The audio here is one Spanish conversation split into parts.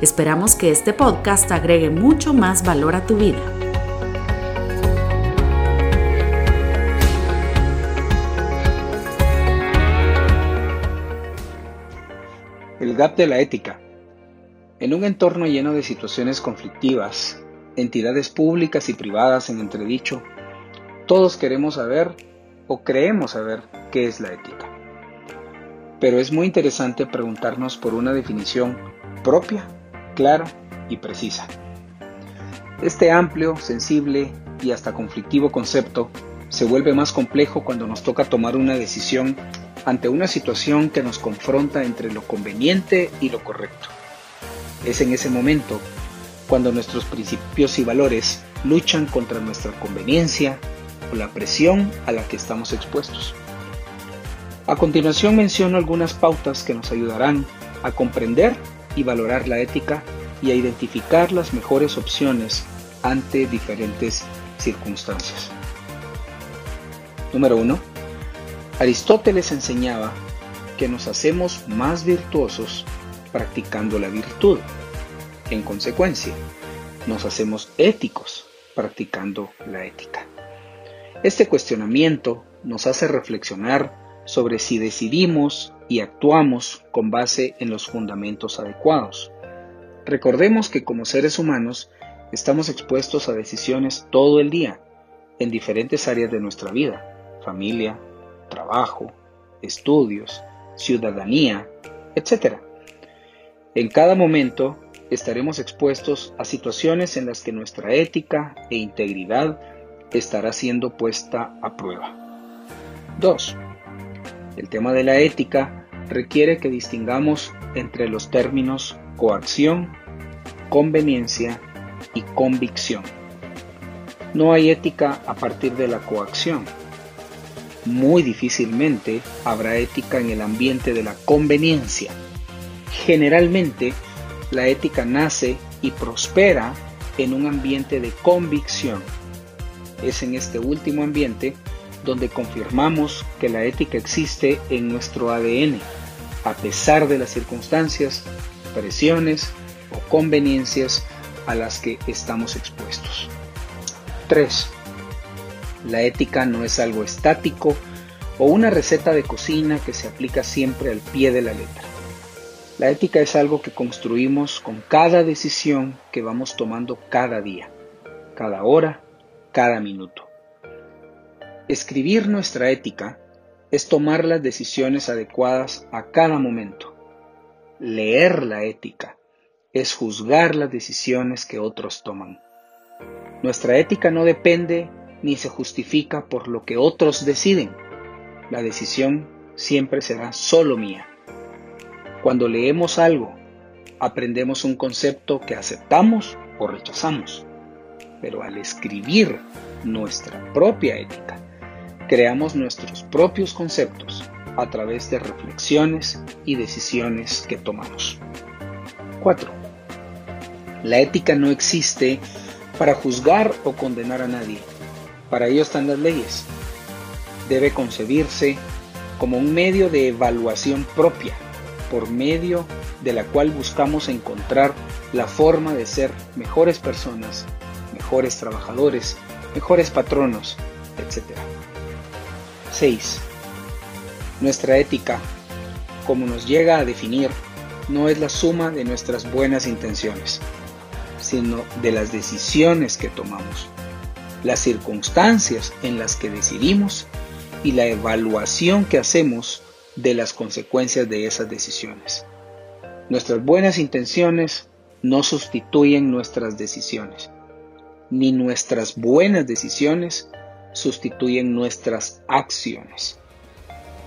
Esperamos que este podcast agregue mucho más valor a tu vida. El gap de la ética. En un entorno lleno de situaciones conflictivas, entidades públicas y privadas en entredicho, todos queremos saber o creemos saber qué es la ética. Pero es muy interesante preguntarnos por una definición propia clara y precisa. Este amplio, sensible y hasta conflictivo concepto se vuelve más complejo cuando nos toca tomar una decisión ante una situación que nos confronta entre lo conveniente y lo correcto. Es en ese momento cuando nuestros principios y valores luchan contra nuestra conveniencia o la presión a la que estamos expuestos. A continuación menciono algunas pautas que nos ayudarán a comprender y valorar la ética y a identificar las mejores opciones ante diferentes circunstancias. Número 1. Aristóteles enseñaba que nos hacemos más virtuosos practicando la virtud. En consecuencia, nos hacemos éticos practicando la ética. Este cuestionamiento nos hace reflexionar sobre si decidimos y actuamos con base en los fundamentos adecuados. Recordemos que como seres humanos estamos expuestos a decisiones todo el día en diferentes áreas de nuestra vida, familia, trabajo, estudios, ciudadanía, etc. En cada momento estaremos expuestos a situaciones en las que nuestra ética e integridad estará siendo puesta a prueba. 2. El tema de la ética requiere que distingamos entre los términos coacción, conveniencia y convicción. No hay ética a partir de la coacción. Muy difícilmente habrá ética en el ambiente de la conveniencia. Generalmente, la ética nace y prospera en un ambiente de convicción. Es en este último ambiente donde confirmamos que la ética existe en nuestro ADN, a pesar de las circunstancias, presiones o conveniencias a las que estamos expuestos. 3. La ética no es algo estático o una receta de cocina que se aplica siempre al pie de la letra. La ética es algo que construimos con cada decisión que vamos tomando cada día, cada hora, cada minuto. Escribir nuestra ética es tomar las decisiones adecuadas a cada momento. Leer la ética es juzgar las decisiones que otros toman. Nuestra ética no depende ni se justifica por lo que otros deciden. La decisión siempre será solo mía. Cuando leemos algo, aprendemos un concepto que aceptamos o rechazamos. Pero al escribir nuestra propia ética, creamos nuestros propios conceptos a través de reflexiones y decisiones que tomamos. 4. La ética no existe para juzgar o condenar a nadie. Para ello están las leyes. Debe concebirse como un medio de evaluación propia, por medio de la cual buscamos encontrar la forma de ser mejores personas, mejores trabajadores, mejores patronos, etc. 6. Nuestra ética, como nos llega a definir, no es la suma de nuestras buenas intenciones, sino de las decisiones que tomamos, las circunstancias en las que decidimos y la evaluación que hacemos de las consecuencias de esas decisiones. Nuestras buenas intenciones no sustituyen nuestras decisiones, ni nuestras buenas decisiones sustituyen nuestras acciones.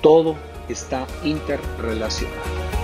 Todo está interrelacionado.